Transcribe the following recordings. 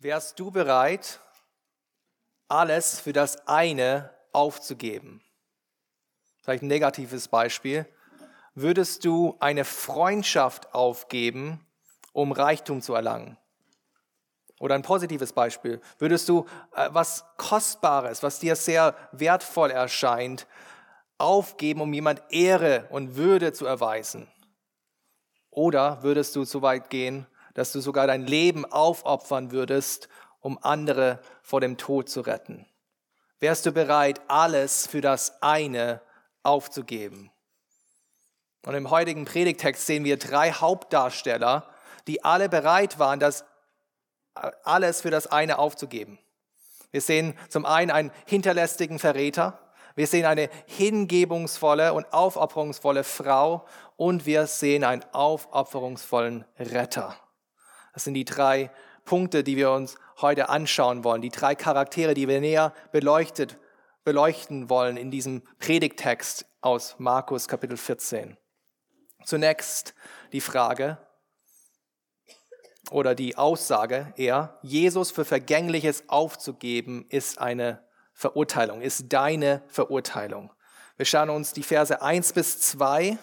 Wärst du bereit, alles für das eine aufzugeben? Vielleicht ein negatives Beispiel. Würdest du eine Freundschaft aufgeben, um Reichtum zu erlangen? Oder ein positives Beispiel. Würdest du äh, was Kostbares, was dir sehr wertvoll erscheint, aufgeben, um jemand Ehre und Würde zu erweisen? Oder würdest du so weit gehen, dass du sogar dein Leben aufopfern würdest, um andere vor dem Tod zu retten? Wärst du bereit, alles für das eine aufzugeben? Und im heutigen Predigtext sehen wir drei Hauptdarsteller, die alle bereit waren, das alles für das eine aufzugeben. Wir sehen zum einen einen hinterlästigen Verräter, wir sehen eine hingebungsvolle und aufopferungsvolle Frau und wir sehen einen aufopferungsvollen Retter. Das sind die drei Punkte, die wir uns heute anschauen wollen, die drei Charaktere, die wir näher beleuchtet, beleuchten wollen in diesem Predigtext aus Markus Kapitel 14. Zunächst die Frage oder die Aussage eher, Jesus für Vergängliches aufzugeben, ist eine Verurteilung, ist deine Verurteilung. Wir schauen uns die Verse 1 bis 2,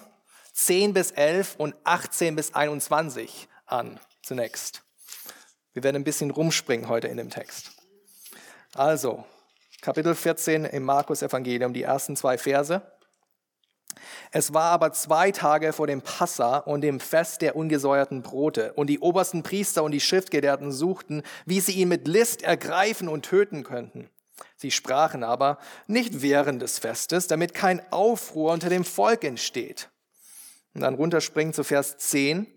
10 bis 11 und 18 bis 21 an zunächst. Wir werden ein bisschen rumspringen heute in dem Text. Also, Kapitel 14 im Markus Evangelium, die ersten zwei Verse. Es war aber zwei Tage vor dem Passa und dem Fest der ungesäuerten Brote, und die obersten Priester und die Schriftgelehrten suchten, wie sie ihn mit List ergreifen und töten könnten. Sie sprachen aber nicht während des Festes, damit kein Aufruhr unter dem Volk entsteht. Und dann runterspringen zu Vers 10.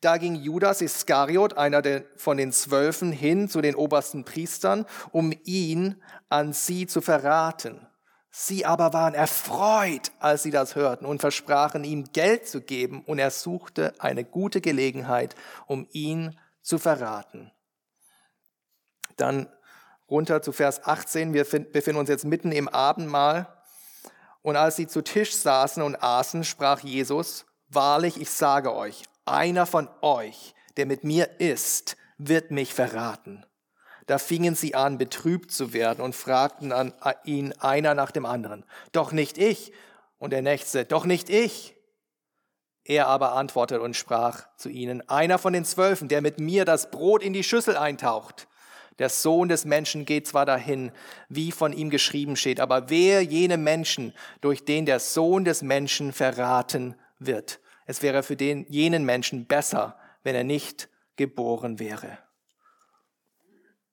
Da ging Judas Iskariot, einer von den Zwölfen, hin zu den obersten Priestern, um ihn an sie zu verraten. Sie aber waren erfreut, als sie das hörten und versprachen ihm Geld zu geben, und er suchte eine gute Gelegenheit, um ihn zu verraten. Dann runter zu Vers 18, wir befinden uns jetzt mitten im Abendmahl. Und als sie zu Tisch saßen und aßen, sprach Jesus, Wahrlich, ich sage euch, einer von euch, der mit mir ist, wird mich verraten. Da fingen sie an, betrübt zu werden und fragten an ihn einer nach dem anderen, doch nicht ich. Und der nächste, doch nicht ich. Er aber antwortete und sprach zu ihnen, einer von den Zwölfen, der mit mir das Brot in die Schüssel eintaucht. Der Sohn des Menschen geht zwar dahin, wie von ihm geschrieben steht, aber wer jene Menschen, durch den der Sohn des Menschen verraten wird. Es wäre für den, jenen Menschen besser, wenn er nicht geboren wäre.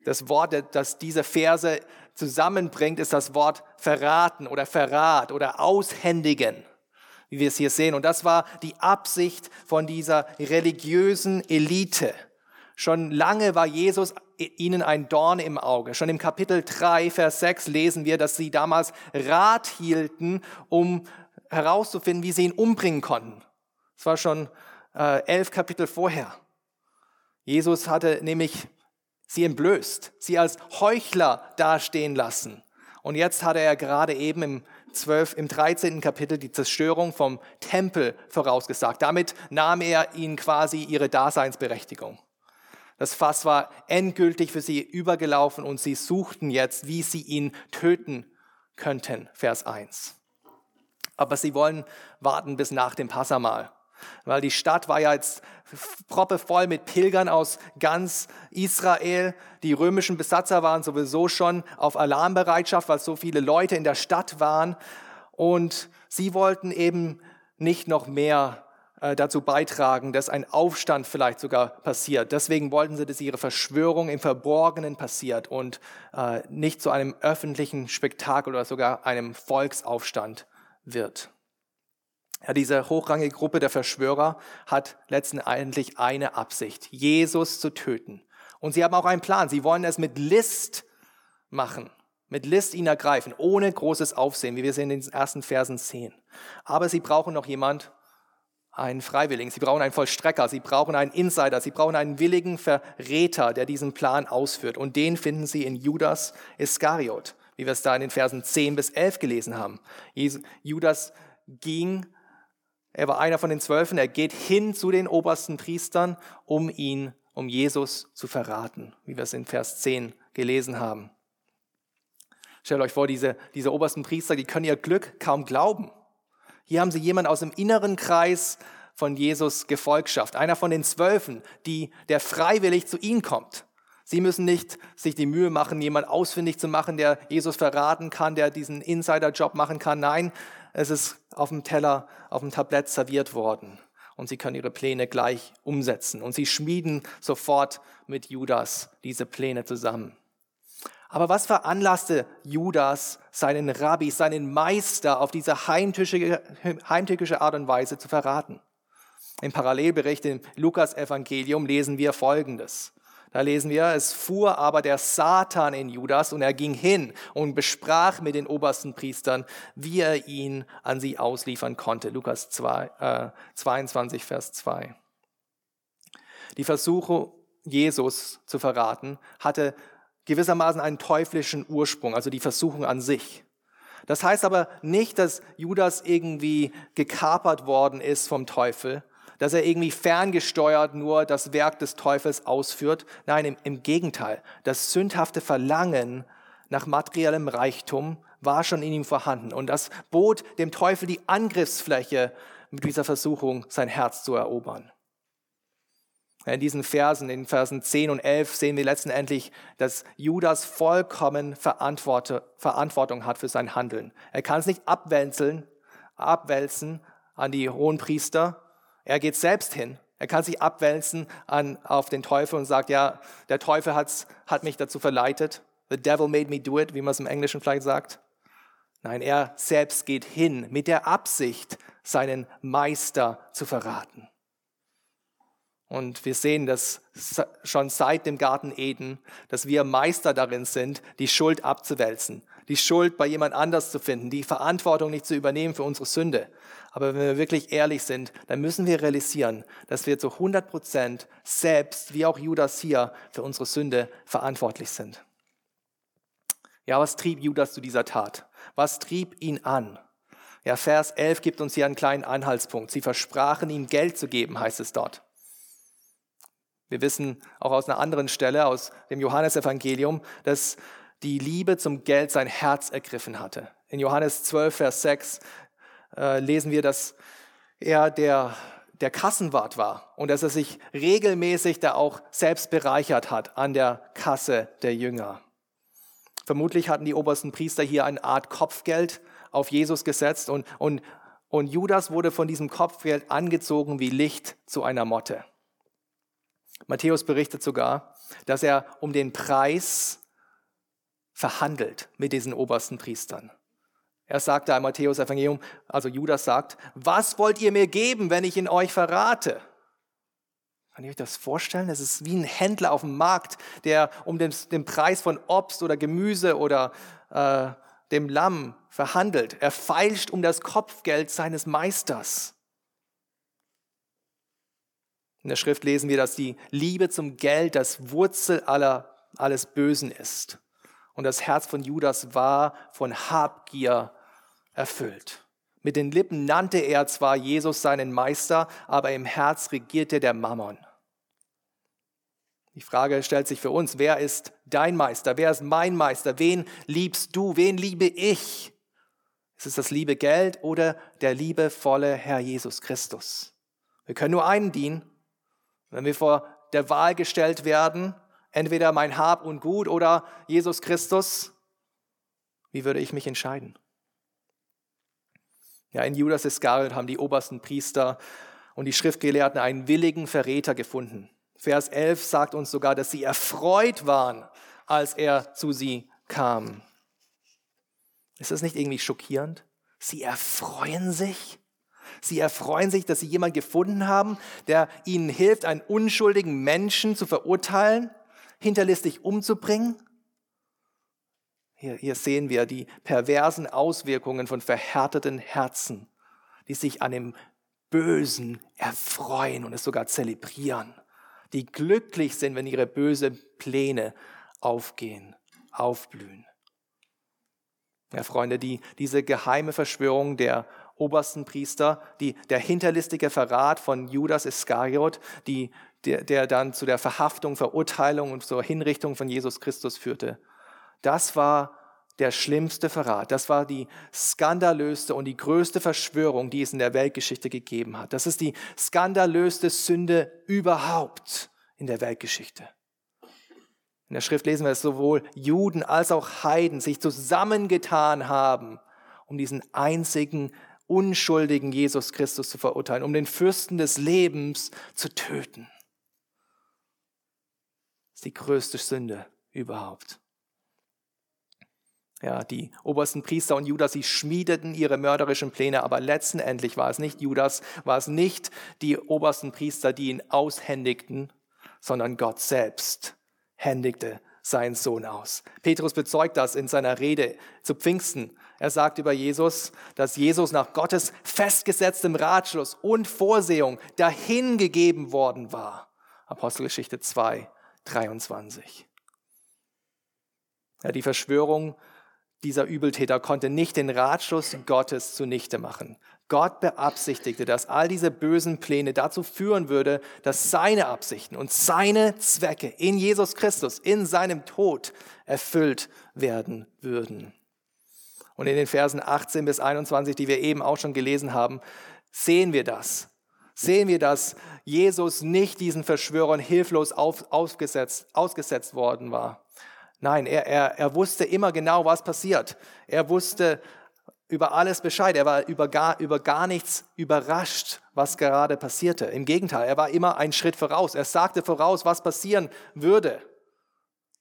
Das Wort, das diese Verse zusammenbringt, ist das Wort verraten oder Verrat oder aushändigen, wie wir es hier sehen. Und das war die Absicht von dieser religiösen Elite. Schon lange war Jesus ihnen ein Dorn im Auge. Schon im Kapitel 3, Vers 6 lesen wir, dass sie damals Rat hielten, um herauszufinden, wie sie ihn umbringen konnten. Es war schon äh, elf Kapitel vorher. Jesus hatte nämlich sie entblößt, sie als Heuchler dastehen lassen. Und jetzt hatte er gerade eben im 12, im 13. Kapitel die Zerstörung vom Tempel vorausgesagt. Damit nahm er ihnen quasi ihre Daseinsberechtigung. Das Fass war endgültig für sie übergelaufen und sie suchten jetzt, wie sie ihn töten könnten. Vers 1. Aber sie wollen warten bis nach dem Passamal. Weil die Stadt war ja jetzt proppevoll mit Pilgern aus ganz Israel. Die römischen Besatzer waren sowieso schon auf Alarmbereitschaft, weil so viele Leute in der Stadt waren. Und sie wollten eben nicht noch mehr äh, dazu beitragen, dass ein Aufstand vielleicht sogar passiert. Deswegen wollten sie, dass ihre Verschwörung im Verborgenen passiert und äh, nicht zu einem öffentlichen Spektakel oder sogar einem Volksaufstand wird. Ja, diese hochrangige Gruppe der Verschwörer hat letztendlich eine Absicht, Jesus zu töten. Und sie haben auch einen Plan. Sie wollen es mit List machen, mit List ihn ergreifen, ohne großes Aufsehen, wie wir es in den ersten Versen sehen. Aber sie brauchen noch jemand, einen Freiwilligen, sie brauchen einen Vollstrecker, sie brauchen einen Insider, sie brauchen einen willigen Verräter, der diesen Plan ausführt. Und den finden sie in Judas Iskariot, wie wir es da in den Versen 10 bis 11 gelesen haben. Judas ging er war einer von den Zwölfen. Er geht hin zu den obersten Priestern, um ihn um Jesus zu verraten, wie wir es in Vers 10 gelesen haben. Stellt euch vor, diese, diese obersten Priester, die können ihr Glück kaum glauben. Hier haben sie jemanden aus dem inneren Kreis von Jesus Gefolgschaft, einer von den Zwölfen, die, der freiwillig zu ihnen kommt. Sie müssen nicht sich die Mühe machen, jemand ausfindig zu machen, der Jesus verraten kann, der diesen Insider-Job machen kann. Nein, es ist auf dem Teller, auf dem Tablett serviert worden. Und sie können ihre Pläne gleich umsetzen. Und sie schmieden sofort mit Judas diese Pläne zusammen. Aber was veranlasste Judas, seinen Rabbi, seinen Meister auf diese heimtückische Art und Weise zu verraten? Im Parallelbericht im Lukas-Evangelium lesen wir Folgendes. Da lesen wir, es fuhr aber der Satan in Judas und er ging hin und besprach mit den obersten Priestern, wie er ihn an sie ausliefern konnte. Lukas 2, äh, 22, Vers 2. Die Versuche, Jesus zu verraten, hatte gewissermaßen einen teuflischen Ursprung, also die Versuchung an sich. Das heißt aber nicht, dass Judas irgendwie gekapert worden ist vom Teufel, dass er irgendwie ferngesteuert nur das Werk des Teufels ausführt. Nein, im, im Gegenteil. Das sündhafte Verlangen nach materiellem Reichtum war schon in ihm vorhanden. Und das bot dem Teufel die Angriffsfläche, mit dieser Versuchung sein Herz zu erobern. In diesen Versen, in Versen 10 und 11, sehen wir letztendlich, dass Judas vollkommen Verantwortung hat für sein Handeln. Er kann es nicht abwälzen, abwälzen an die hohen Priester. Er geht selbst hin. Er kann sich abwälzen an, auf den Teufel und sagt, ja, der Teufel hat's, hat mich dazu verleitet. The devil made me do it, wie man es im Englischen vielleicht sagt. Nein, er selbst geht hin mit der Absicht, seinen Meister zu verraten. Und wir sehen das schon seit dem Garten Eden, dass wir Meister darin sind, die Schuld abzuwälzen, die Schuld bei jemand anders zu finden, die Verantwortung nicht zu übernehmen für unsere Sünde. Aber wenn wir wirklich ehrlich sind, dann müssen wir realisieren, dass wir zu 100 Prozent selbst, wie auch Judas hier, für unsere Sünde verantwortlich sind. Ja, was trieb Judas zu dieser Tat? Was trieb ihn an? Ja, Vers 11 gibt uns hier einen kleinen Anhaltspunkt. Sie versprachen ihm Geld zu geben, heißt es dort. Wir wissen auch aus einer anderen Stelle, aus dem Johannesevangelium, dass die Liebe zum Geld sein Herz ergriffen hatte. In Johannes 12, Vers 6 äh, lesen wir, dass er der, der Kassenwart war und dass er sich regelmäßig da auch selbst bereichert hat an der Kasse der Jünger. Vermutlich hatten die obersten Priester hier eine Art Kopfgeld auf Jesus gesetzt und, und, und Judas wurde von diesem Kopfgeld angezogen wie Licht zu einer Motte. Matthäus berichtet sogar, dass er um den Preis verhandelt mit diesen obersten Priestern. Er sagt da im Matthäus Evangelium, also Judas sagt, was wollt ihr mir geben, wenn ich in euch verrate? Kann ihr euch das vorstellen? Es ist wie ein Händler auf dem Markt, der um den, den Preis von Obst oder Gemüse oder äh, dem Lamm verhandelt. Er feilscht um das Kopfgeld seines Meisters. In der Schrift lesen wir, dass die Liebe zum Geld das Wurzel aller, alles Bösen ist. Und das Herz von Judas war von Habgier erfüllt. Mit den Lippen nannte er zwar Jesus seinen Meister, aber im Herz regierte der Mammon. Die Frage stellt sich für uns, wer ist dein Meister? Wer ist mein Meister? Wen liebst du? Wen liebe ich? Ist es das liebe Geld oder der liebevolle Herr Jesus Christus? Wir können nur einen dienen wenn wir vor der Wahl gestellt werden, entweder mein Hab und Gut oder Jesus Christus, wie würde ich mich entscheiden? Ja, in Judas Iskariot haben die obersten Priester und die Schriftgelehrten einen willigen Verräter gefunden. Vers 11 sagt uns sogar, dass sie erfreut waren, als er zu sie kam. Ist das nicht irgendwie schockierend? Sie erfreuen sich? Sie erfreuen sich, dass sie jemanden gefunden haben, der ihnen hilft, einen unschuldigen Menschen zu verurteilen, hinterlistig umzubringen. Hier, hier sehen wir die perversen Auswirkungen von verhärteten Herzen, die sich an dem Bösen erfreuen und es sogar zelebrieren, die glücklich sind, wenn ihre bösen Pläne aufgehen, aufblühen. Ja, Freunde, die, diese geheime Verschwörung der obersten Priester, die, der hinterlistige Verrat von Judas Iskariot, die der, der dann zu der Verhaftung, Verurteilung und zur Hinrichtung von Jesus Christus führte. Das war der schlimmste Verrat. Das war die skandalöste und die größte Verschwörung, die es in der Weltgeschichte gegeben hat. Das ist die skandalöste Sünde überhaupt in der Weltgeschichte. In der Schrift lesen wir, dass sowohl Juden als auch Heiden sich zusammengetan haben, um diesen einzigen unschuldigen Jesus Christus zu verurteilen, um den Fürsten des Lebens zu töten. Das ist die größte Sünde überhaupt. Ja, die obersten Priester und Judas, sie schmiedeten ihre mörderischen Pläne, aber letztendlich war es nicht Judas, war es nicht die obersten Priester, die ihn aushändigten, sondern Gott selbst händigte seinen Sohn aus. Petrus bezeugt das in seiner Rede zu Pfingsten. Er sagt über Jesus, dass Jesus nach Gottes festgesetztem Ratschluss und Vorsehung dahingegeben worden war. Apostelgeschichte 2, 23. Ja, die Verschwörung dieser Übeltäter konnte nicht den Ratschluss Gottes zunichte machen. Gott beabsichtigte, dass all diese bösen Pläne dazu führen würde, dass seine Absichten und seine Zwecke in Jesus Christus, in seinem Tod erfüllt werden würden. Und in den Versen 18 bis 21, die wir eben auch schon gelesen haben, sehen wir das. Sehen wir, dass Jesus nicht diesen Verschwörern hilflos auf, aufgesetzt, ausgesetzt worden war. Nein, er, er, er wusste immer genau, was passiert. Er wusste über alles Bescheid. Er war über gar, über gar nichts überrascht, was gerade passierte. Im Gegenteil, er war immer einen Schritt voraus. Er sagte voraus, was passieren würde.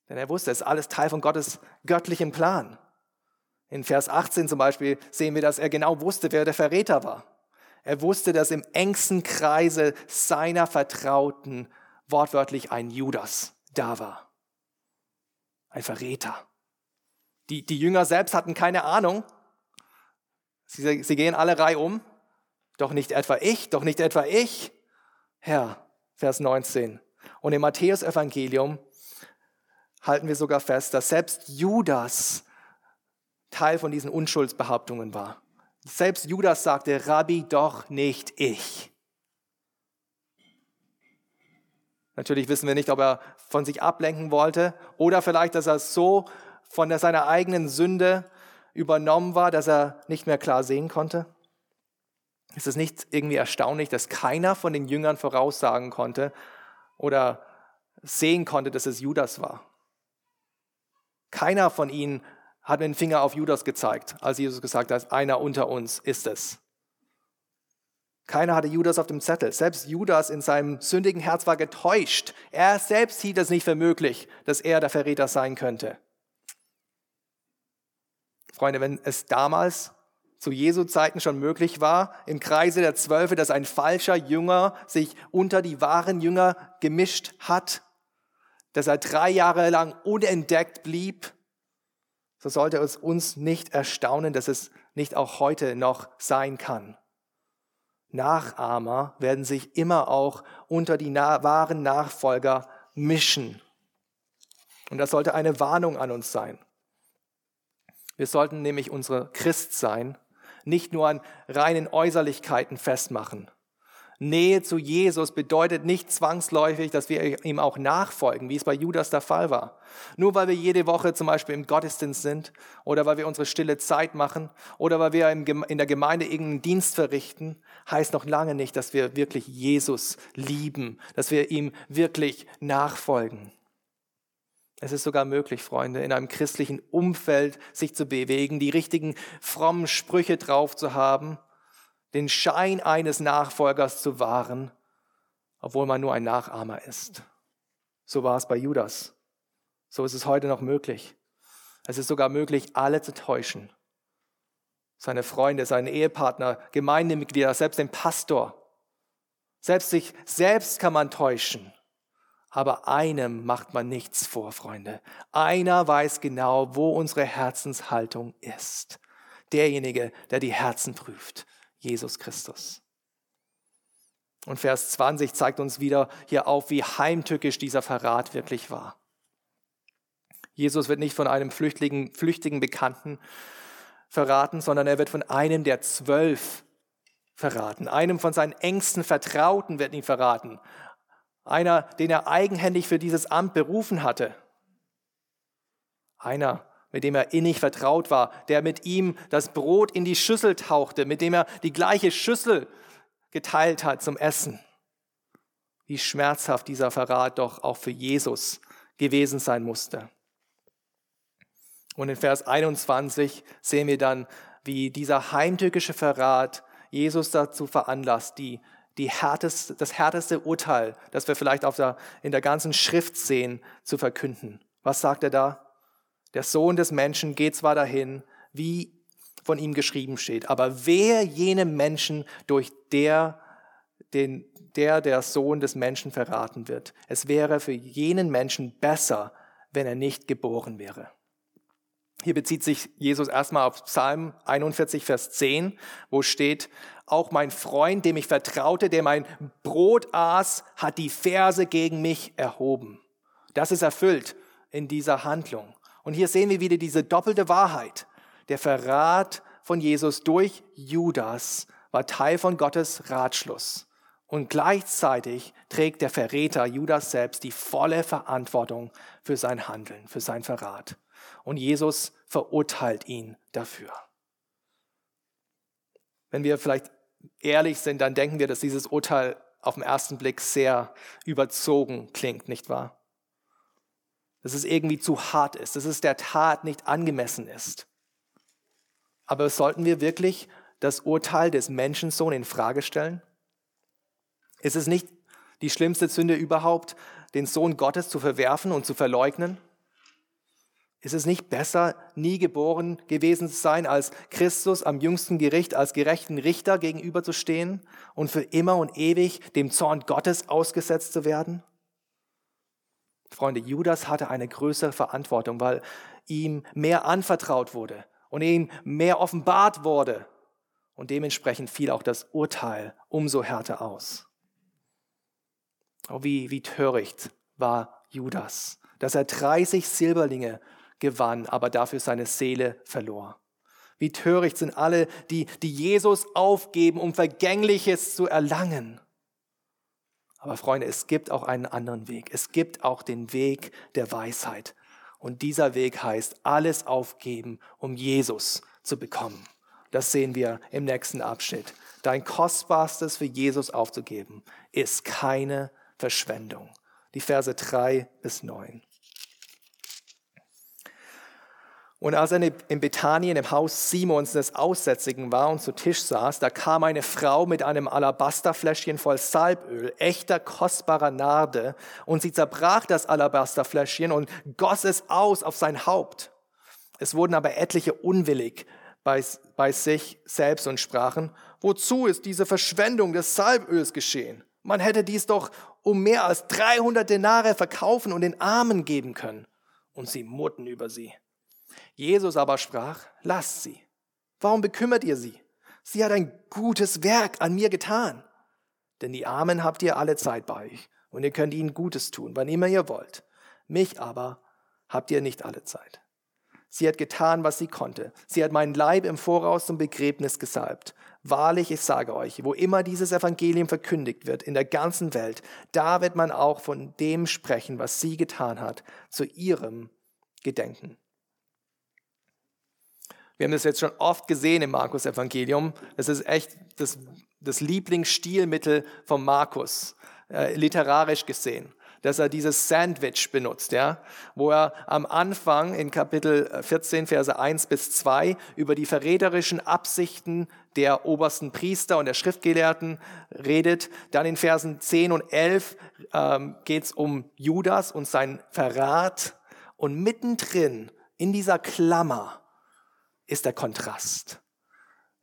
Denn er wusste, es ist alles Teil von Gottes göttlichem Plan. In Vers 18 zum Beispiel sehen wir, dass er genau wusste, wer der Verräter war. Er wusste, dass im engsten Kreise seiner Vertrauten wortwörtlich ein Judas da war ein Verräter. Die, die Jünger selbst hatten keine Ahnung. Sie, sie gehen alle Reihe um. Doch nicht etwa ich, doch nicht etwa ich. Herr, Vers 19. Und im Matthäus-Evangelium halten wir sogar fest, dass selbst Judas Teil von diesen Unschuldsbehauptungen war. Selbst Judas sagte, Rabbi, doch nicht ich. Natürlich wissen wir nicht, ob er von sich ablenken wollte oder vielleicht, dass er so von seiner eigenen Sünde übernommen war, dass er nicht mehr klar sehen konnte. Ist es nicht irgendwie erstaunlich, dass keiner von den Jüngern voraussagen konnte oder sehen konnte, dass es Judas war? Keiner von ihnen hat mit dem Finger auf Judas gezeigt, als Jesus gesagt hat, einer unter uns ist es. Keiner hatte Judas auf dem Zettel. Selbst Judas in seinem sündigen Herz war getäuscht. Er selbst hielt es nicht für möglich, dass er der Verräter sein könnte. Freunde, wenn es damals zu Jesu Zeiten schon möglich war, im Kreise der Zwölfe, dass ein falscher Jünger sich unter die wahren Jünger gemischt hat, dass er drei Jahre lang unentdeckt blieb, so sollte es uns nicht erstaunen, dass es nicht auch heute noch sein kann. Nachahmer werden sich immer auch unter die wahren Nachfolger mischen. Und das sollte eine Warnung an uns sein. Wir sollten nämlich unsere Christsein nicht nur an reinen Äußerlichkeiten festmachen, Nähe zu Jesus bedeutet nicht zwangsläufig, dass wir ihm auch nachfolgen, wie es bei Judas der Fall war. Nur weil wir jede Woche zum Beispiel im Gottesdienst sind oder weil wir unsere stille Zeit machen oder weil wir in der Gemeinde irgendeinen Dienst verrichten, heißt noch lange nicht, dass wir wirklich Jesus lieben, dass wir ihm wirklich nachfolgen. Es ist sogar möglich, Freunde, in einem christlichen Umfeld sich zu bewegen, die richtigen frommen Sprüche drauf zu haben den Schein eines Nachfolgers zu wahren, obwohl man nur ein Nachahmer ist. So war es bei Judas. So ist es heute noch möglich. Es ist sogar möglich, alle zu täuschen. Seine Freunde, seinen Ehepartner, Gemeindemitglieder, selbst den Pastor. Selbst sich selbst kann man täuschen. Aber einem macht man nichts vor, Freunde. Einer weiß genau, wo unsere Herzenshaltung ist. Derjenige, der die Herzen prüft. Jesus Christus. Und Vers 20 zeigt uns wieder hier auf, wie heimtückisch dieser Verrat wirklich war. Jesus wird nicht von einem flüchtigen, flüchtigen Bekannten verraten, sondern er wird von einem der zwölf verraten. Einem von seinen engsten Vertrauten wird ihn verraten. Einer, den er eigenhändig für dieses Amt berufen hatte. Einer, mit dem er innig vertraut war, der mit ihm das Brot in die Schüssel tauchte, mit dem er die gleiche Schüssel geteilt hat zum Essen. Wie schmerzhaft dieser Verrat doch auch für Jesus gewesen sein musste. Und in Vers 21 sehen wir dann, wie dieser heimtückische Verrat Jesus dazu veranlasst, die, die härteste, das härteste Urteil, das wir vielleicht auf der, in der ganzen Schrift sehen, zu verkünden. Was sagt er da? Der Sohn des Menschen geht zwar dahin, wie von ihm geschrieben steht, aber wer jenem Menschen, durch der den, der der Sohn des Menschen verraten wird. Es wäre für jenen Menschen besser, wenn er nicht geboren wäre. Hier bezieht sich Jesus erstmal auf Psalm 41, Vers 10, wo steht, auch mein Freund, dem ich vertraute, der mein Brot aß, hat die Verse gegen mich erhoben. Das ist erfüllt in dieser Handlung. Und hier sehen wir wieder diese doppelte Wahrheit. Der Verrat von Jesus durch Judas war Teil von Gottes Ratschluss. Und gleichzeitig trägt der Verräter Judas selbst die volle Verantwortung für sein Handeln, für sein Verrat. Und Jesus verurteilt ihn dafür. Wenn wir vielleicht ehrlich sind, dann denken wir, dass dieses Urteil auf den ersten Blick sehr überzogen klingt, nicht wahr? Dass es irgendwie zu hart ist, dass es der Tat nicht angemessen ist. Aber sollten wir wirklich das Urteil des Menschensohn in Frage stellen? Ist es nicht die schlimmste Sünde überhaupt, den Sohn Gottes zu verwerfen und zu verleugnen? Ist es nicht besser, nie geboren gewesen zu sein, als Christus am jüngsten Gericht als gerechten Richter gegenüberzustehen und für immer und ewig dem Zorn Gottes ausgesetzt zu werden? Freunde, Judas hatte eine größere Verantwortung, weil ihm mehr anvertraut wurde und ihm mehr offenbart wurde. Und dementsprechend fiel auch das Urteil umso härter aus. Oh, wie, wie töricht war Judas, dass er 30 Silberlinge gewann, aber dafür seine Seele verlor. Wie töricht sind alle, die, die Jesus aufgeben, um Vergängliches zu erlangen. Aber Freunde, es gibt auch einen anderen Weg. Es gibt auch den Weg der Weisheit. Und dieser Weg heißt, alles aufgeben, um Jesus zu bekommen. Das sehen wir im nächsten Abschnitt. Dein Kostbarstes für Jesus aufzugeben, ist keine Verschwendung. Die Verse 3 bis 9. Und als er in Bethanien im Haus Simons des Aussätzigen war und zu Tisch saß, da kam eine Frau mit einem Alabasterfläschchen voll Salböl, echter kostbarer Narde, und sie zerbrach das Alabasterfläschchen und goss es aus auf sein Haupt. Es wurden aber etliche unwillig bei, bei sich selbst und sprachen, wozu ist diese Verschwendung des Salböls geschehen? Man hätte dies doch um mehr als 300 Denare verkaufen und den Armen geben können. Und sie murrten über sie. Jesus aber sprach, lasst sie. Warum bekümmert ihr sie? Sie hat ein gutes Werk an mir getan. Denn die Armen habt ihr alle Zeit bei euch und ihr könnt ihnen Gutes tun, wann immer ihr wollt. Mich aber habt ihr nicht alle Zeit. Sie hat getan, was sie konnte. Sie hat meinen Leib im Voraus zum Begräbnis gesalbt. Wahrlich, ich sage euch, wo immer dieses Evangelium verkündigt wird in der ganzen Welt, da wird man auch von dem sprechen, was sie getan hat, zu ihrem Gedenken. Wir haben das jetzt schon oft gesehen im Markus-Evangelium. Das ist echt das, das Lieblingsstilmittel von Markus, äh, literarisch gesehen dass er dieses Sandwich benutzt, ja, wo er am Anfang in Kapitel 14, Verse 1 bis 2 über die verräterischen Absichten der obersten Priester und der Schriftgelehrten redet. Dann in Versen 10 und 11 ähm, geht es um Judas und sein Verrat. Und mittendrin in dieser Klammer ist der Kontrast,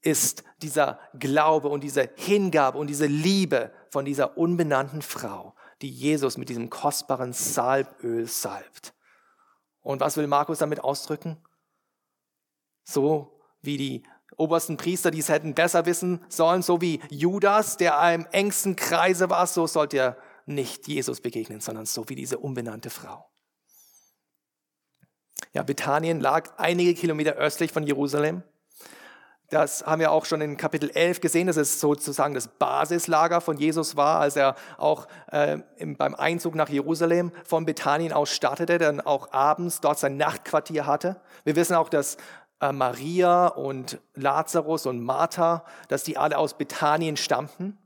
ist dieser Glaube und diese Hingabe und diese Liebe von dieser unbenannten Frau, die Jesus mit diesem kostbaren Salböl salbt. Und was will Markus damit ausdrücken? So wie die obersten Priester, die es hätten besser wissen sollen, so wie Judas, der im engsten Kreise war, so sollt ihr nicht Jesus begegnen, sondern so wie diese unbenannte Frau. Ja, Bethanien lag einige Kilometer östlich von Jerusalem. Das haben wir auch schon in Kapitel 11 gesehen, dass es sozusagen das Basislager von Jesus war, als er auch äh, im, beim Einzug nach Jerusalem von Bethanien aus startete, dann auch abends dort sein Nachtquartier hatte. Wir wissen auch, dass äh, Maria und Lazarus und Martha, dass die alle aus Bethanien stammten.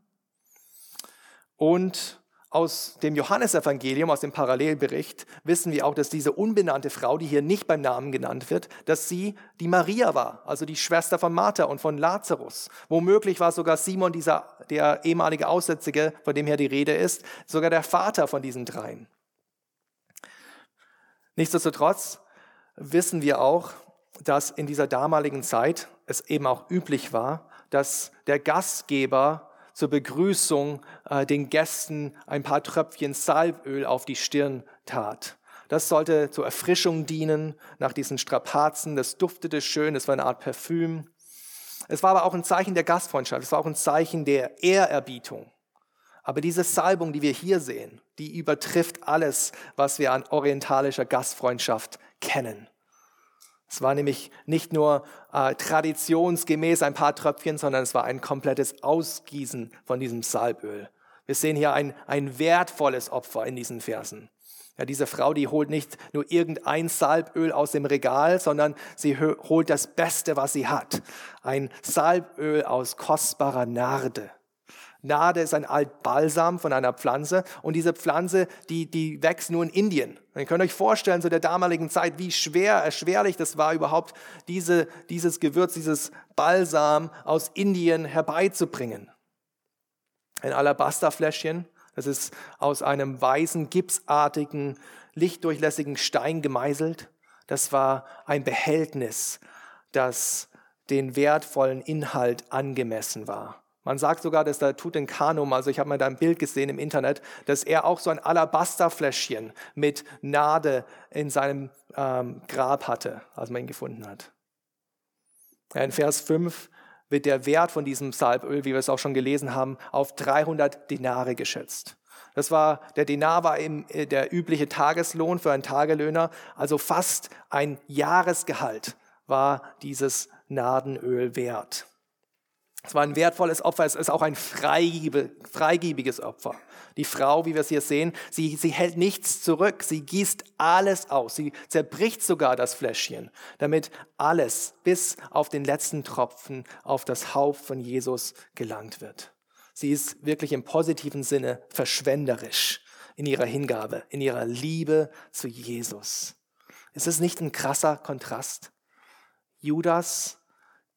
Und aus dem Johannesevangelium, aus dem Parallelbericht, wissen wir auch, dass diese unbenannte Frau, die hier nicht beim Namen genannt wird, dass sie die Maria war, also die Schwester von Martha und von Lazarus. Womöglich war sogar Simon, dieser, der ehemalige Aussätzige, von dem hier die Rede ist, sogar der Vater von diesen dreien. Nichtsdestotrotz wissen wir auch, dass in dieser damaligen Zeit es eben auch üblich war, dass der Gastgeber zur Begrüßung äh, den Gästen ein paar Tröpfchen Salböl auf die Stirn tat. Das sollte zur Erfrischung dienen nach diesen Strapazen. Das duftete schön, es war eine Art Parfüm. Es war aber auch ein Zeichen der Gastfreundschaft, es war auch ein Zeichen der Ehrerbietung. Aber diese Salbung, die wir hier sehen, die übertrifft alles, was wir an orientalischer Gastfreundschaft kennen. Es war nämlich nicht nur äh, traditionsgemäß ein paar Tröpfchen, sondern es war ein komplettes Ausgießen von diesem Salböl. Wir sehen hier ein, ein wertvolles Opfer in diesen Versen. Ja, diese Frau, die holt nicht nur irgendein Salböl aus dem Regal, sondern sie holt das Beste, was sie hat. Ein Salböl aus kostbarer Narde. Nade ist ein Altbalsam von einer Pflanze und diese Pflanze, die, die wächst nur in Indien. ihr könnt euch vorstellen, zu der damaligen Zeit, wie schwer, erschwerlich das war, überhaupt diese, dieses Gewürz, dieses Balsam aus Indien herbeizubringen. Ein Alabasterfläschchen, das ist aus einem weißen, gipsartigen, lichtdurchlässigen Stein gemeißelt. Das war ein Behältnis, das den wertvollen Inhalt angemessen war. Man sagt sogar, dass der Tutanchamun, also ich habe mal da ein Bild gesehen im Internet, dass er auch so ein Alabasterfläschchen mit Nade in seinem ähm, Grab hatte, als man ihn gefunden hat. In Vers 5 wird der Wert von diesem Salböl, wie wir es auch schon gelesen haben, auf 300 Denare geschätzt. Das war, der Denar war eben äh, der übliche Tageslohn für einen Tagelöhner, also fast ein Jahresgehalt war dieses Nadenöl wert. Es war ein wertvolles Opfer, es ist auch ein freigebiges Opfer. Die Frau, wie wir es hier sehen, sie, sie hält nichts zurück, sie gießt alles aus, sie zerbricht sogar das Fläschchen, damit alles bis auf den letzten Tropfen auf das Haupt von Jesus gelangt wird. Sie ist wirklich im positiven Sinne verschwenderisch in ihrer Hingabe, in ihrer Liebe zu Jesus. Ist es nicht ein krasser Kontrast? Judas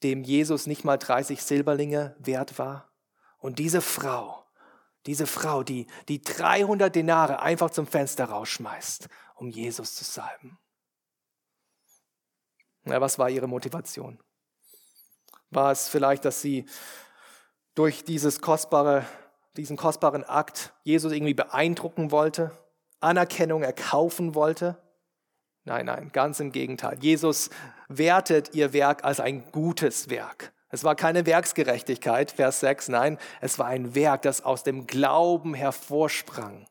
dem Jesus nicht mal 30 Silberlinge wert war. Und diese Frau, diese Frau, die, die 300 Denare einfach zum Fenster rausschmeißt, um Jesus zu salben. Ja, was war ihre Motivation? War es vielleicht, dass sie durch dieses kostbare, diesen kostbaren Akt Jesus irgendwie beeindrucken wollte, Anerkennung erkaufen wollte? Nein, nein, ganz im Gegenteil. Jesus wertet ihr Werk als ein gutes Werk. Es war keine Werksgerechtigkeit, Vers 6, nein, es war ein Werk, das aus dem Glauben hervorsprang.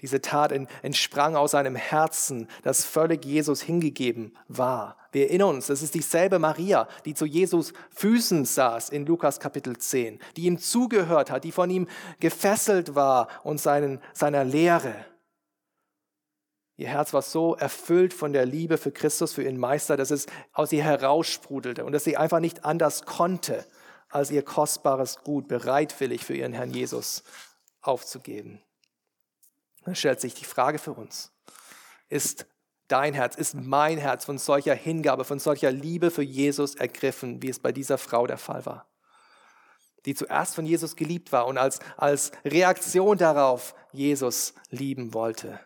Diese Tat entsprang aus einem Herzen, das völlig Jesus hingegeben war. Wir erinnern uns, das ist dieselbe Maria, die zu Jesus Füßen saß in Lukas Kapitel 10, die ihm zugehört hat, die von ihm gefesselt war und seinen, seiner Lehre. Ihr Herz war so erfüllt von der Liebe für Christus, für ihren Meister, dass es aus ihr heraussprudelte und dass sie einfach nicht anders konnte, als ihr kostbares Gut bereitwillig für ihren Herrn Jesus aufzugeben. Dann stellt sich die Frage für uns, ist dein Herz, ist mein Herz von solcher Hingabe, von solcher Liebe für Jesus ergriffen, wie es bei dieser Frau der Fall war? die zuerst von Jesus geliebt war und als, als Reaktion darauf Jesus lieben wollte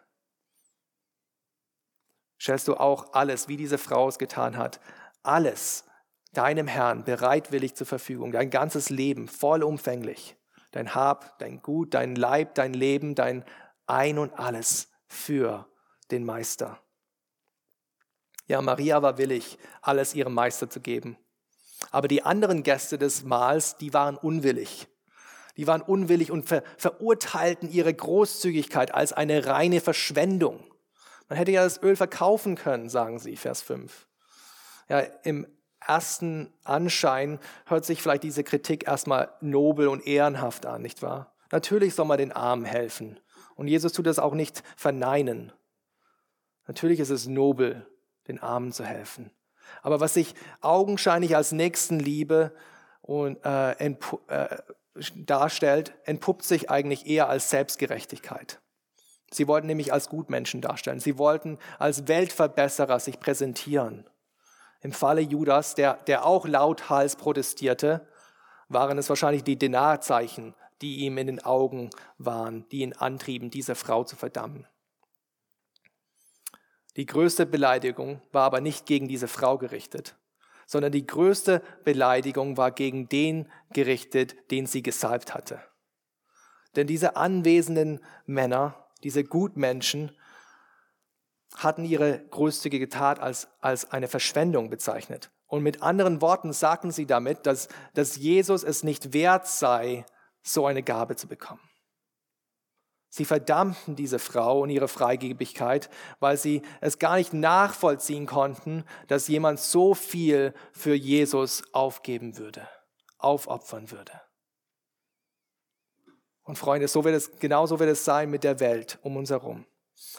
stellst du auch alles, wie diese Frau es getan hat, alles deinem Herrn bereitwillig zur Verfügung, dein ganzes Leben vollumfänglich, dein Hab, dein Gut, dein Leib, dein Leben, dein Ein und alles für den Meister. Ja, Maria war willig, alles ihrem Meister zu geben. Aber die anderen Gäste des Mahls, die waren unwillig. Die waren unwillig und ver verurteilten ihre Großzügigkeit als eine reine Verschwendung. Man hätte ja das Öl verkaufen können, sagen sie, Vers 5. Ja, im ersten Anschein hört sich vielleicht diese Kritik erstmal nobel und ehrenhaft an, nicht wahr? Natürlich soll man den Armen helfen. Und Jesus tut das auch nicht verneinen. Natürlich ist es nobel, den Armen zu helfen. Aber was sich augenscheinlich als Nächstenliebe und, äh, äh, darstellt, entpuppt sich eigentlich eher als Selbstgerechtigkeit. Sie wollten nämlich als Gutmenschen darstellen. Sie wollten als Weltverbesserer sich präsentieren. Im Falle Judas, der, der auch lauthals protestierte, waren es wahrscheinlich die Denarzeichen, die ihm in den Augen waren, die ihn antrieben, diese Frau zu verdammen. Die größte Beleidigung war aber nicht gegen diese Frau gerichtet, sondern die größte Beleidigung war gegen den gerichtet, den sie gesalbt hatte. Denn diese anwesenden Männer, diese Gutmenschen, hatten ihre großzügige Tat als, als eine Verschwendung bezeichnet. Und mit anderen Worten sagten sie damit, dass, dass Jesus es nicht wert sei, so eine Gabe zu bekommen. Sie verdammten diese Frau und ihre Freigebigkeit, weil sie es gar nicht nachvollziehen konnten, dass jemand so viel für Jesus aufgeben würde, aufopfern würde. Und Freunde, so wird es, genauso wird es sein mit der Welt um uns herum.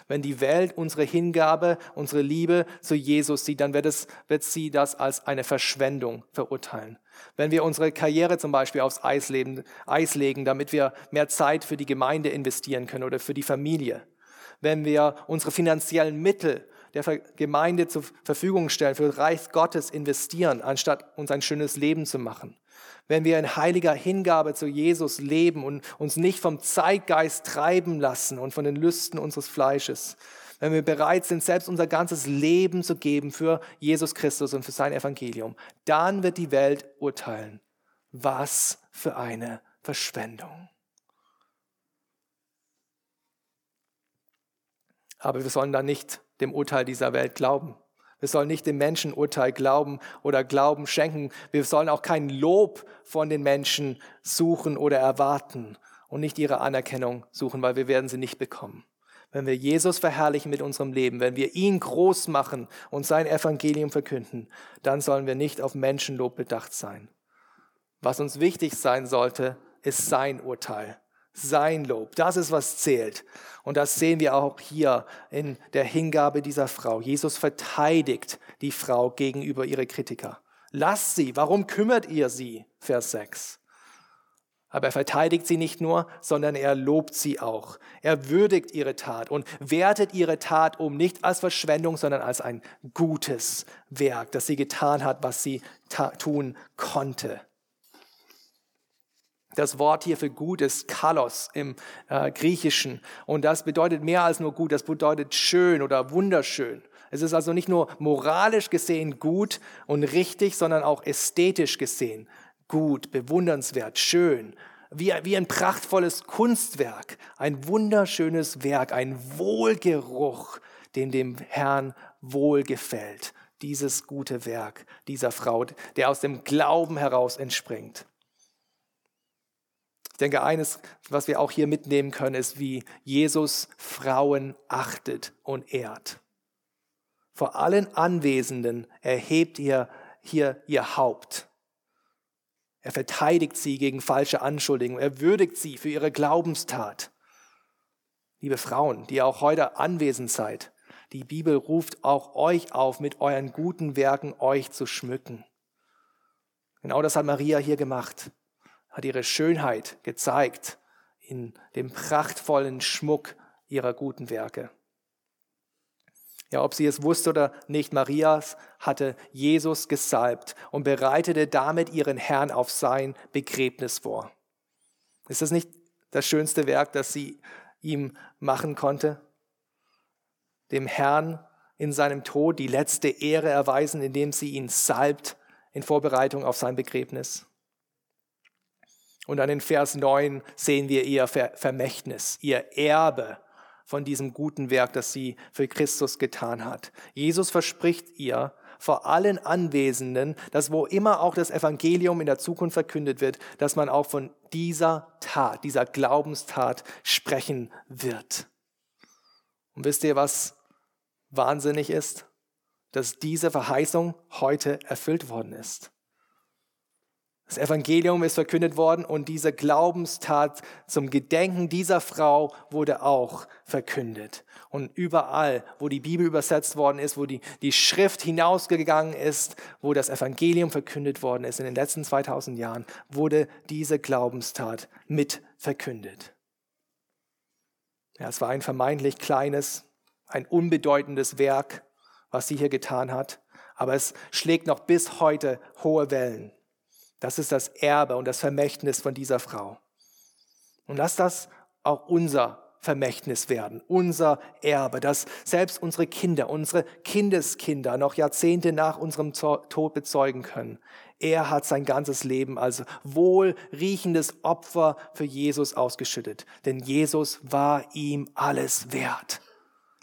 Wenn die Welt unsere Hingabe, unsere Liebe zu Jesus sieht, dann wird, es, wird sie das als eine Verschwendung verurteilen. Wenn wir unsere Karriere zum Beispiel aufs Eis, leben, Eis legen, damit wir mehr Zeit für die Gemeinde investieren können oder für die Familie. Wenn wir unsere finanziellen Mittel der Gemeinde zur Verfügung stellen, für das Reich Gottes investieren, anstatt uns ein schönes Leben zu machen wenn wir in heiliger Hingabe zu Jesus leben und uns nicht vom Zeitgeist treiben lassen und von den Lüsten unseres Fleisches, wenn wir bereit sind, selbst unser ganzes Leben zu geben für Jesus Christus und für sein Evangelium, dann wird die Welt urteilen. Was für eine Verschwendung. Aber wir sollen dann nicht dem Urteil dieser Welt glauben. Wir sollen nicht dem Menschenurteil glauben oder Glauben schenken. Wir sollen auch kein Lob von den Menschen suchen oder erwarten und nicht ihre Anerkennung suchen, weil wir werden sie nicht bekommen. Wenn wir Jesus verherrlichen mit unserem Leben, wenn wir ihn groß machen und sein Evangelium verkünden, dann sollen wir nicht auf Menschenlob bedacht sein. Was uns wichtig sein sollte, ist sein Urteil sein Lob. Das ist, was zählt. Und das sehen wir auch hier in der Hingabe dieser Frau. Jesus verteidigt die Frau gegenüber ihre Kritiker. Lasst sie. Warum kümmert ihr sie? Vers 6. Aber er verteidigt sie nicht nur, sondern er lobt sie auch. Er würdigt ihre Tat und wertet ihre Tat um, nicht als Verschwendung, sondern als ein gutes Werk, das sie getan hat, was sie tun konnte. Das Wort hier für gut ist kalos im äh, Griechischen. Und das bedeutet mehr als nur gut, das bedeutet schön oder wunderschön. Es ist also nicht nur moralisch gesehen gut und richtig, sondern auch ästhetisch gesehen gut, bewundernswert, schön. Wie, wie ein prachtvolles Kunstwerk, ein wunderschönes Werk, ein Wohlgeruch, den dem Herrn wohlgefällt. Dieses gute Werk dieser Frau, der aus dem Glauben heraus entspringt. Ich denke, eines, was wir auch hier mitnehmen können, ist, wie Jesus Frauen achtet und ehrt. Vor allen Anwesenden erhebt ihr hier ihr Haupt. Er verteidigt sie gegen falsche Anschuldigungen. Er würdigt sie für ihre Glaubenstat. Liebe Frauen, die auch heute anwesend seid, die Bibel ruft auch euch auf, mit euren guten Werken euch zu schmücken. Genau das hat Maria hier gemacht hat ihre Schönheit gezeigt in dem prachtvollen Schmuck ihrer guten Werke. Ja, ob sie es wusste oder nicht, Marias hatte Jesus gesalbt und bereitete damit ihren Herrn auf sein Begräbnis vor. Ist das nicht das schönste Werk, das sie ihm machen konnte? Dem Herrn in seinem Tod die letzte Ehre erweisen, indem sie ihn salbt in Vorbereitung auf sein Begräbnis. Und dann in Vers 9 sehen wir ihr Vermächtnis, ihr Erbe von diesem guten Werk, das sie für Christus getan hat. Jesus verspricht ihr vor allen Anwesenden, dass wo immer auch das Evangelium in der Zukunft verkündet wird, dass man auch von dieser Tat, dieser Glaubenstat sprechen wird. Und wisst ihr, was wahnsinnig ist? dass diese Verheißung heute erfüllt worden ist. Das Evangelium ist verkündet worden und diese Glaubenstat zum Gedenken dieser Frau wurde auch verkündet. Und überall, wo die Bibel übersetzt worden ist, wo die, die Schrift hinausgegangen ist, wo das Evangelium verkündet worden ist in den letzten 2000 Jahren, wurde diese Glaubenstat mit verkündet. Ja, es war ein vermeintlich kleines, ein unbedeutendes Werk, was sie hier getan hat, aber es schlägt noch bis heute hohe Wellen. Das ist das Erbe und das Vermächtnis von dieser Frau. Und lass das auch unser Vermächtnis werden, unser Erbe, dass selbst unsere Kinder, unsere Kindeskinder noch Jahrzehnte nach unserem Tod bezeugen können. Er hat sein ganzes Leben als wohlriechendes Opfer für Jesus ausgeschüttet, denn Jesus war ihm alles wert.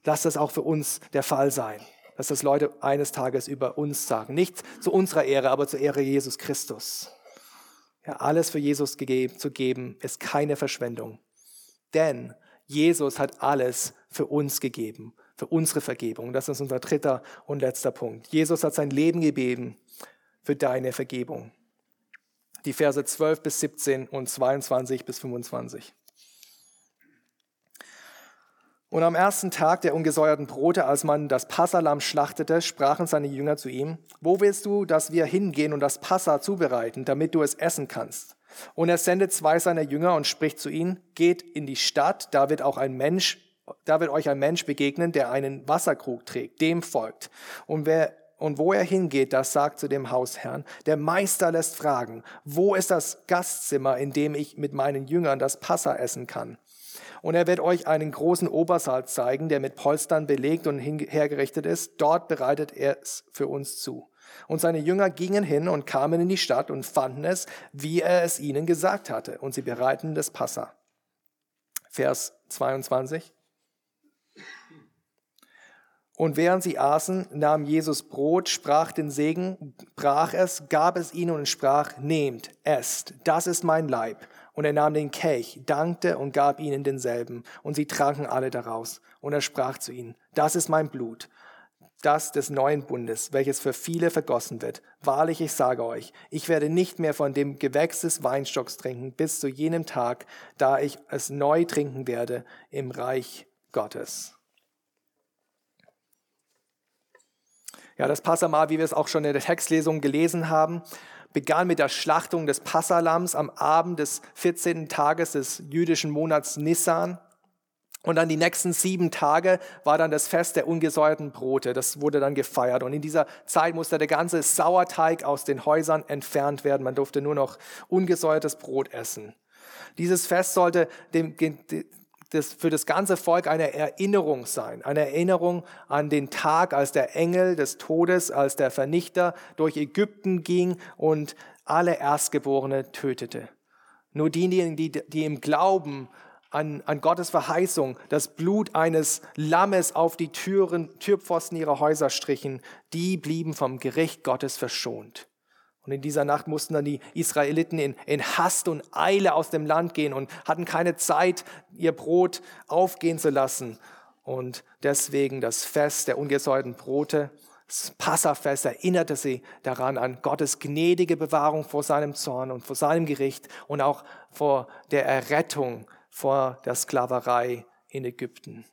Lass das auch für uns der Fall sein, dass das Leute eines Tages über uns sagen. Nicht zu unserer Ehre, aber zur Ehre Jesus Christus. Ja, alles für Jesus gegeben, zu geben, ist keine Verschwendung. Denn Jesus hat alles für uns gegeben, für unsere Vergebung. Das ist unser dritter und letzter Punkt. Jesus hat sein Leben gegeben für deine Vergebung. Die Verse 12 bis 17 und 22 bis 25. Und am ersten Tag der ungesäuerten Brote, als man das Passalam schlachtete, sprachen seine Jünger zu ihm, wo willst du, dass wir hingehen und das Passa zubereiten, damit du es essen kannst? Und er sendet zwei seiner Jünger und spricht zu ihnen, geht in die Stadt, da wird auch ein Mensch, da wird euch ein Mensch begegnen, der einen Wasserkrug trägt, dem folgt. Und wer und wo er hingeht, das sagt zu dem Hausherrn. Der Meister lässt fragen, wo ist das Gastzimmer, in dem ich mit meinen Jüngern das Passa essen kann? Und er wird euch einen großen Obersaal zeigen, der mit Polstern belegt und hergerichtet ist. Dort bereitet er es für uns zu. Und seine Jünger gingen hin und kamen in die Stadt und fanden es, wie er es ihnen gesagt hatte. Und sie bereiten das Passa. Vers 22. Und während sie aßen, nahm Jesus Brot, sprach den Segen, brach es, gab es ihnen und sprach, nehmt, esst, das ist mein Leib. Und er nahm den Kelch, dankte und gab ihnen denselben. Und sie tranken alle daraus. Und er sprach zu ihnen, das ist mein Blut, das des neuen Bundes, welches für viele vergossen wird. Wahrlich, ich sage euch, ich werde nicht mehr von dem Gewächs des Weinstocks trinken, bis zu jenem Tag, da ich es neu trinken werde im Reich Gottes. Ja, das Passamal, wie wir es auch schon in der Textlesung gelesen haben, begann mit der Schlachtung des Passalams am Abend des 14. Tages des jüdischen Monats Nissan. Und dann die nächsten sieben Tage war dann das Fest der ungesäuerten Brote. Das wurde dann gefeiert. Und in dieser Zeit musste der ganze Sauerteig aus den Häusern entfernt werden. Man durfte nur noch ungesäuertes Brot essen. Dieses Fest sollte dem, das für das ganze Volk eine Erinnerung sein. Eine Erinnerung an den Tag, als der Engel des Todes, als der Vernichter durch Ägypten ging und alle Erstgeborene tötete. Nur diejenigen, die, die im Glauben an, an Gottes Verheißung das Blut eines Lammes auf die Türen, Türpfosten ihrer Häuser strichen, die blieben vom Gericht Gottes verschont. Und in dieser Nacht mussten dann die Israeliten in, in Hast und Eile aus dem Land gehen und hatten keine Zeit, ihr Brot aufgehen zu lassen. Und deswegen das Fest der ungesäuerten Brote, das Passafest erinnerte sie daran an Gottes gnädige Bewahrung vor seinem Zorn und vor seinem Gericht und auch vor der Errettung vor der Sklaverei in Ägypten.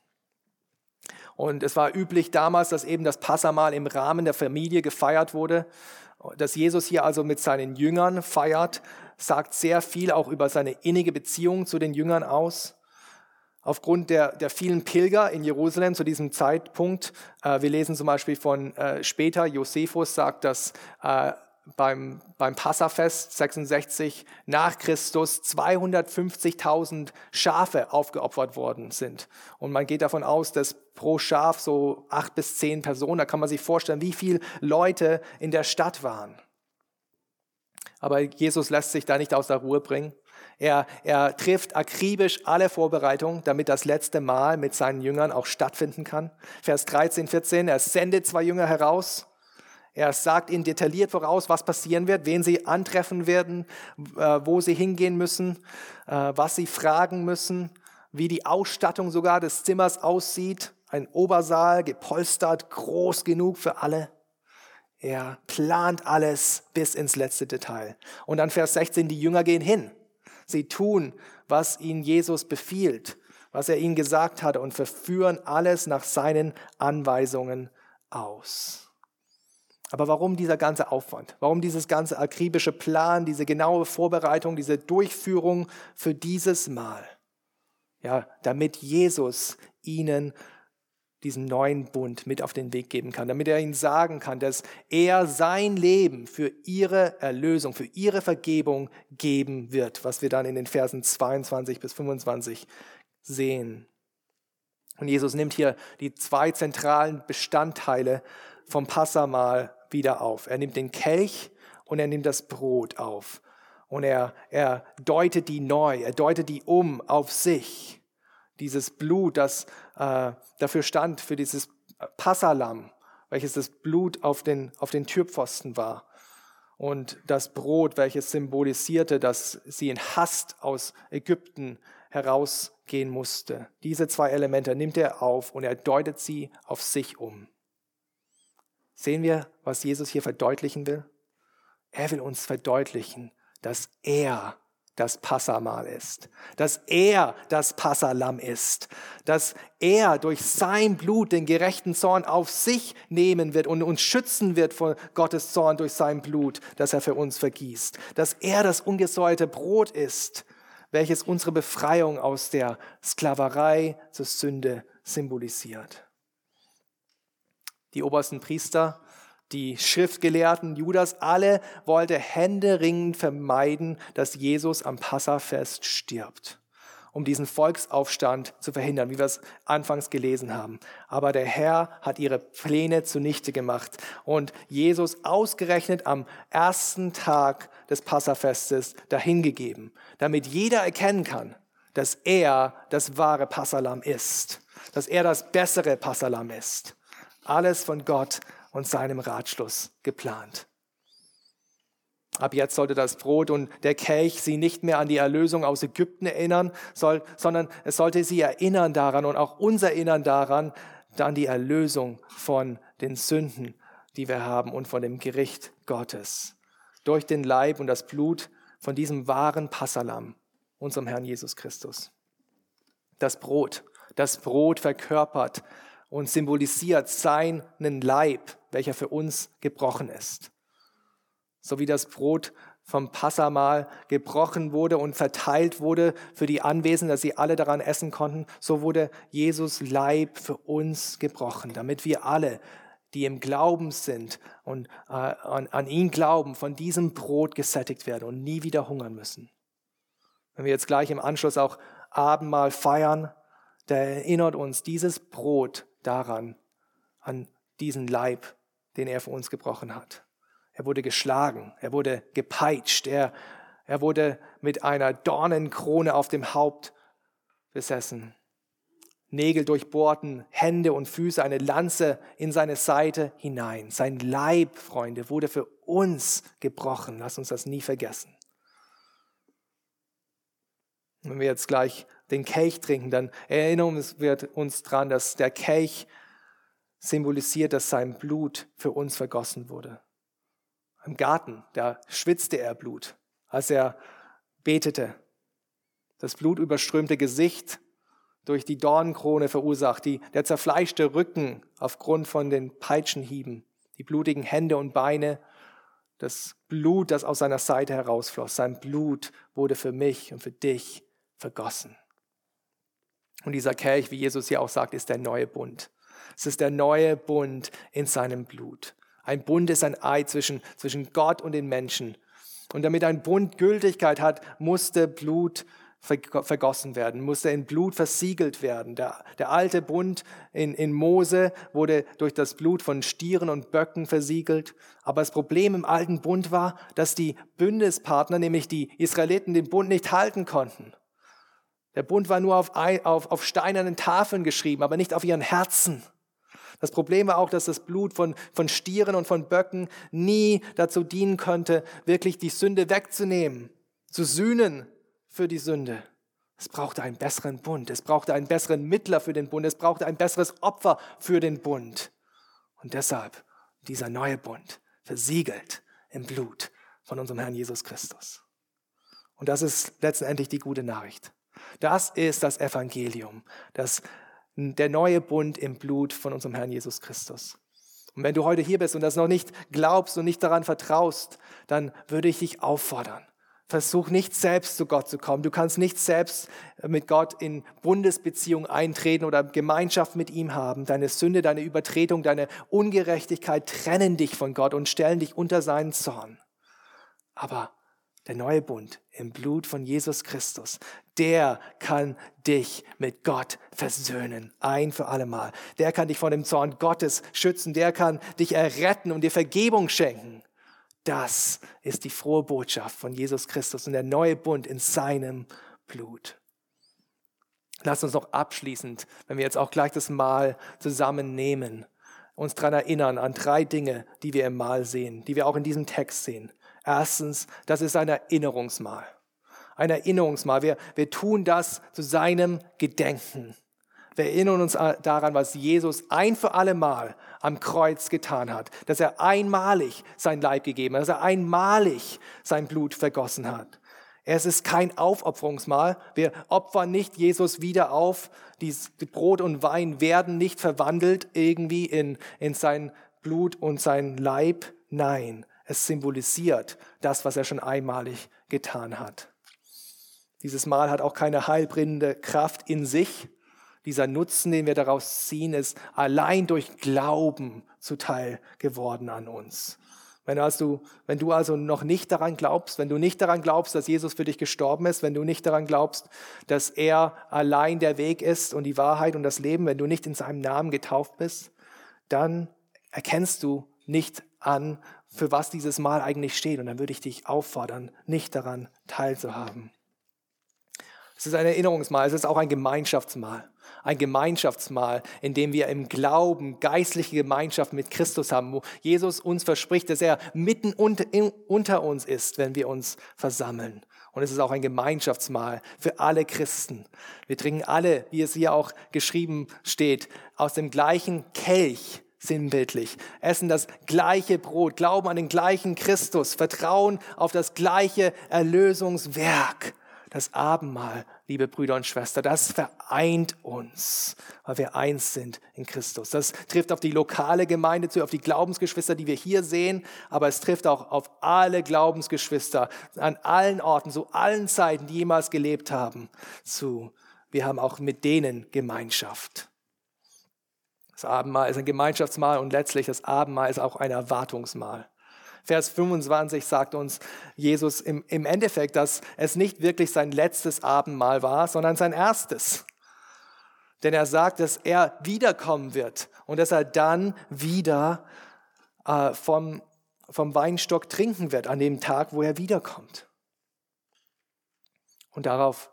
Und es war üblich damals, dass eben das Passamal im Rahmen der Familie gefeiert wurde. Dass Jesus hier also mit seinen Jüngern feiert, sagt sehr viel auch über seine innige Beziehung zu den Jüngern aus. Aufgrund der, der vielen Pilger in Jerusalem zu diesem Zeitpunkt, äh, wir lesen zum Beispiel von äh, später, Josephus sagt, dass äh, beim, beim Passafest 66 nach Christus 250.000 Schafe aufgeopfert worden sind. Und man geht davon aus, dass pro Schaf so acht bis zehn Personen, da kann man sich vorstellen, wie viele Leute in der Stadt waren. Aber Jesus lässt sich da nicht aus der Ruhe bringen. Er, er trifft akribisch alle Vorbereitungen, damit das letzte Mal mit seinen Jüngern auch stattfinden kann. Vers 13, 14, er sendet zwei Jünger heraus er sagt ihnen detailliert voraus, was passieren wird, wen sie antreffen werden, äh, wo sie hingehen müssen, äh, was sie fragen müssen, wie die Ausstattung sogar des Zimmers aussieht. Ein Obersaal, gepolstert, groß genug für alle. Er plant alles bis ins letzte Detail. Und dann Vers 16, die Jünger gehen hin. Sie tun, was ihnen Jesus befiehlt, was er ihnen gesagt hat und verführen alles nach seinen Anweisungen aus. Aber warum dieser ganze Aufwand? Warum dieses ganze akribische Plan, diese genaue Vorbereitung, diese Durchführung für dieses Mal? Ja, damit Jesus ihnen diesen neuen Bund mit auf den Weg geben kann, damit er ihnen sagen kann, dass er sein Leben für ihre Erlösung, für ihre Vergebung geben wird, was wir dann in den Versen 22 bis 25 sehen. Und Jesus nimmt hier die zwei zentralen Bestandteile vom Passamal wieder auf. Er nimmt den Kelch und er nimmt das Brot auf. Und er, er deutet die neu, er deutet die um auf sich dieses Blut, das äh, dafür stand, für dieses Passalam, welches das Blut auf den, auf den Türpfosten war. Und das Brot, welches symbolisierte, dass sie in Hast aus Ägypten herausgehen musste. Diese zwei Elemente nimmt er auf und er deutet sie auf sich um. Sehen wir, was Jesus hier verdeutlichen will? Er will uns verdeutlichen, dass er das Passamal ist, dass er das Passalam ist, dass er durch sein Blut den gerechten Zorn auf sich nehmen wird und uns schützen wird vor Gottes Zorn durch sein Blut, das er für uns vergießt, dass er das ungesäuerte Brot ist, welches unsere Befreiung aus der Sklaverei zur Sünde symbolisiert. Die obersten Priester die Schriftgelehrten Judas, alle wollte händeringend vermeiden, dass Jesus am Passafest stirbt, um diesen Volksaufstand zu verhindern, wie wir es anfangs gelesen haben. Aber der Herr hat ihre Pläne zunichte gemacht und Jesus ausgerechnet am ersten Tag des Passafestes dahingegeben, damit jeder erkennen kann, dass er das wahre Passalam ist, dass er das bessere Passalam ist. Alles von Gott und seinem Ratschluss geplant. Ab jetzt sollte das Brot und der Kelch sie nicht mehr an die Erlösung aus Ägypten erinnern, soll, sondern es sollte sie erinnern daran und auch uns erinnern daran, an die Erlösung von den Sünden, die wir haben und von dem Gericht Gottes. Durch den Leib und das Blut von diesem wahren Passalam, unserem Herrn Jesus Christus. Das Brot, das Brot verkörpert und symbolisiert seinen Leib, welcher für uns gebrochen ist. So wie das Brot vom Passamal gebrochen wurde und verteilt wurde für die Anwesenden, dass sie alle daran essen konnten, so wurde Jesus Leib für uns gebrochen, damit wir alle, die im Glauben sind und äh, an, an ihn glauben, von diesem Brot gesättigt werden und nie wieder hungern müssen. Wenn wir jetzt gleich im Anschluss auch Abendmahl feiern, da erinnert uns dieses Brot daran, an diesen Leib, den er für uns gebrochen hat. Er wurde geschlagen, er wurde gepeitscht, er, er wurde mit einer Dornenkrone auf dem Haupt besessen. Nägel durchbohrten, Hände und Füße, eine Lanze in seine Seite hinein. Sein Leib, Freunde, wurde für uns gebrochen. Lass uns das nie vergessen. Wenn wir jetzt gleich den Kelch trinken, dann erinnern wir uns daran, dass der Kelch symbolisiert, dass sein Blut für uns vergossen wurde. Im Garten, da schwitzte er Blut, als er betete. Das blutüberströmte Gesicht durch die Dornenkrone verursacht, die, der zerfleischte Rücken aufgrund von den Peitschenhieben, die blutigen Hände und Beine, das Blut, das aus seiner Seite herausfloss. Sein Blut wurde für mich und für dich vergossen. Und dieser Kelch, wie Jesus hier auch sagt, ist der neue Bund. Es ist der neue Bund in seinem Blut. Ein Bund ist ein Ei zwischen, zwischen Gott und den Menschen. Und damit ein Bund Gültigkeit hat, musste Blut vergossen werden, musste in Blut versiegelt werden. Der, der alte Bund in, in Mose wurde durch das Blut von Stieren und Böcken versiegelt. Aber das Problem im alten Bund war, dass die Bündnispartner, nämlich die Israeliten, den Bund nicht halten konnten. Der Bund war nur auf, auf, auf steinernen Tafeln geschrieben, aber nicht auf ihren Herzen. Das Problem war auch, dass das Blut von, von Stieren und von Böcken nie dazu dienen könnte, wirklich die Sünde wegzunehmen, zu sühnen für die Sünde. Es brauchte einen besseren Bund, es brauchte einen besseren Mittler für den Bund, es brauchte ein besseres Opfer für den Bund. Und deshalb dieser neue Bund, versiegelt im Blut von unserem Herrn Jesus Christus. Und das ist letztendlich die gute Nachricht. Das ist das Evangelium, das, der neue Bund im Blut von unserem Herrn Jesus Christus. Und wenn du heute hier bist und das noch nicht glaubst und nicht daran vertraust, dann würde ich dich auffordern. Versuch nicht selbst zu Gott zu kommen. Du kannst nicht selbst mit Gott in Bundesbeziehung eintreten oder Gemeinschaft mit ihm haben. Deine Sünde, deine Übertretung, deine Ungerechtigkeit trennen dich von Gott und stellen dich unter seinen Zorn. Aber der neue Bund im Blut von Jesus Christus, der kann dich mit Gott versöhnen, ein für allemal. Der kann dich von dem Zorn Gottes schützen, der kann dich erretten und dir Vergebung schenken. Das ist die frohe Botschaft von Jesus Christus und der neue Bund in seinem Blut. Lass uns noch abschließend, wenn wir jetzt auch gleich das Mahl zusammennehmen, uns daran erinnern an drei Dinge, die wir im Mahl sehen, die wir auch in diesem Text sehen. Erstens, das ist ein Erinnerungsmahl. Ein Erinnerungsmahl. Wir, wir tun das zu seinem Gedenken. Wir erinnern uns daran, was Jesus ein für alle Mal am Kreuz getan hat, dass er einmalig sein Leib gegeben hat, dass er einmalig sein Blut vergossen hat. Es ist kein Aufopferungsmahl. Wir opfern nicht Jesus wieder auf. Dies Brot und Wein werden nicht verwandelt irgendwie in, in sein Blut und sein Leib. Nein, es symbolisiert das, was er schon einmalig getan hat. Dieses Mal hat auch keine heilbringende Kraft in sich. Dieser Nutzen, den wir daraus ziehen, ist allein durch Glauben zuteil geworden an uns. Wenn, also, wenn du also noch nicht daran glaubst, wenn du nicht daran glaubst, dass Jesus für dich gestorben ist, wenn du nicht daran glaubst, dass er allein der Weg ist und die Wahrheit und das Leben, wenn du nicht in seinem Namen getauft bist, dann erkennst du nicht an, für was dieses Mal eigentlich steht. Und dann würde ich dich auffordern, nicht daran teilzuhaben. Es ist ein Erinnerungsmahl, es ist auch ein Gemeinschaftsmahl. Ein Gemeinschaftsmahl, in dem wir im Glauben geistliche Gemeinschaft mit Christus haben, wo Jesus uns verspricht, dass er mitten unter uns ist, wenn wir uns versammeln. Und es ist auch ein Gemeinschaftsmahl für alle Christen. Wir trinken alle, wie es hier auch geschrieben steht, aus dem gleichen Kelch sinnbildlich. Essen das gleiche Brot, glauben an den gleichen Christus, vertrauen auf das gleiche Erlösungswerk. Das Abendmahl, liebe Brüder und Schwestern, das vereint uns, weil wir eins sind in Christus. Das trifft auf die lokale Gemeinde zu, auf die Glaubensgeschwister, die wir hier sehen, aber es trifft auch auf alle Glaubensgeschwister an allen Orten, zu allen Zeiten, die jemals gelebt haben, zu. Wir haben auch mit denen Gemeinschaft. Das Abendmahl ist ein Gemeinschaftsmahl und letztlich das Abendmahl ist auch ein Erwartungsmahl. Vers 25 sagt uns Jesus im, im Endeffekt, dass es nicht wirklich sein letztes Abendmahl war, sondern sein erstes. Denn er sagt, dass er wiederkommen wird und dass er dann wieder äh, vom, vom Weinstock trinken wird an dem Tag, wo er wiederkommt. Und darauf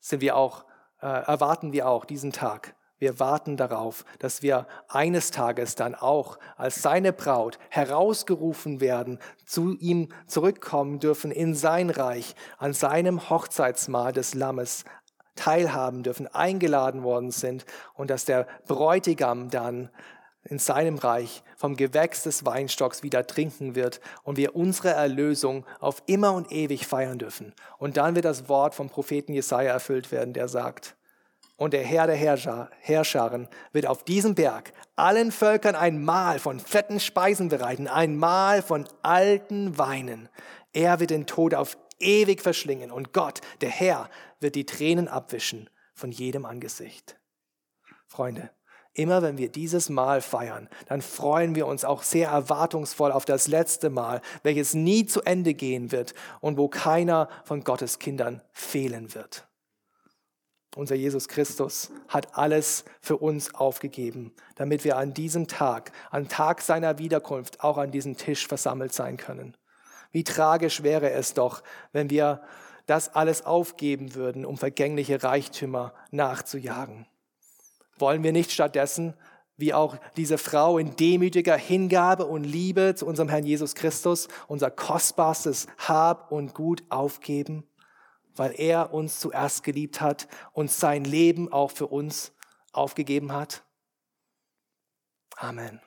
sind wir auch, äh, erwarten wir auch diesen Tag. Wir warten darauf, dass wir eines Tages dann auch als seine Braut herausgerufen werden, zu ihm zurückkommen dürfen in sein Reich, an seinem Hochzeitsmahl des Lammes teilhaben dürfen, eingeladen worden sind und dass der Bräutigam dann in seinem Reich vom Gewächs des Weinstocks wieder trinken wird und wir unsere Erlösung auf immer und ewig feiern dürfen. Und dann wird das Wort vom Propheten Jesaja erfüllt werden, der sagt, und der Herr der Herrscher, Herrscharen wird auf diesem Berg allen Völkern ein Mahl von fetten Speisen bereiten, ein Mahl von alten Weinen. Er wird den Tod auf ewig verschlingen und Gott, der Herr, wird die Tränen abwischen von jedem Angesicht. Freunde, immer wenn wir dieses Mahl feiern, dann freuen wir uns auch sehr erwartungsvoll auf das letzte Mal, welches nie zu Ende gehen wird und wo keiner von Gottes Kindern fehlen wird. Unser Jesus Christus hat alles für uns aufgegeben, damit wir an diesem Tag, am Tag seiner Wiederkunft, auch an diesem Tisch versammelt sein können. Wie tragisch wäre es doch, wenn wir das alles aufgeben würden, um vergängliche Reichtümer nachzujagen. Wollen wir nicht stattdessen, wie auch diese Frau in demütiger Hingabe und Liebe zu unserem Herrn Jesus Christus, unser kostbarstes Hab und Gut aufgeben? Weil er uns zuerst geliebt hat und sein Leben auch für uns aufgegeben hat. Amen.